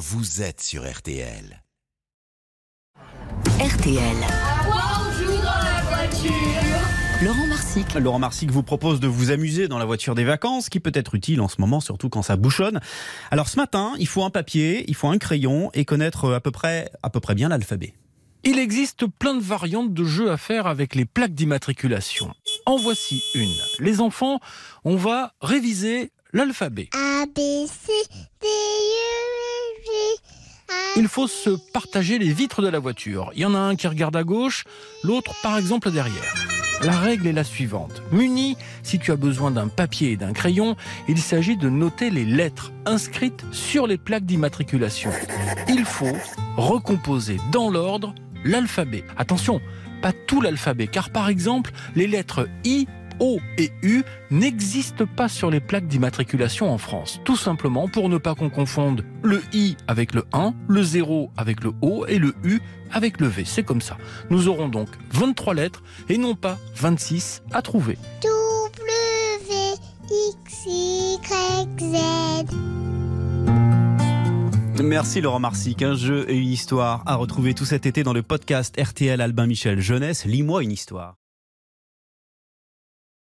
vous êtes sur RTL. RTL. Bonjour dans la voiture. Laurent Marsic. Laurent Marsic vous propose de vous amuser dans la voiture des vacances, qui peut être utile en ce moment, surtout quand ça bouchonne. Alors ce matin, il faut un papier, il faut un crayon et connaître à peu près, à peu près bien l'alphabet. Il existe plein de variantes de jeux à faire avec les plaques d'immatriculation. En voici une. Les enfants, on va réviser l'alphabet. A, B, C, Il faut se partager les vitres de la voiture. Il y en a un qui regarde à gauche, l'autre par exemple derrière. La règle est la suivante. Muni, si tu as besoin d'un papier et d'un crayon, il s'agit de noter les lettres inscrites sur les plaques d'immatriculation. Il faut recomposer dans l'ordre l'alphabet. Attention, pas tout l'alphabet, car par exemple, les lettres I, O et U n'existent pas sur les plaques d'immatriculation en France. Tout simplement pour ne pas qu'on confonde le I avec le 1, le 0 avec le O et le U avec le V. C'est comme ça. Nous aurons donc 23 lettres et non pas 26 à trouver. W, X, Y, Z. Merci Laurent Marsic, un jeu et une histoire à retrouver tout cet été dans le podcast RTL Albin Michel Jeunesse. Lis-moi une histoire.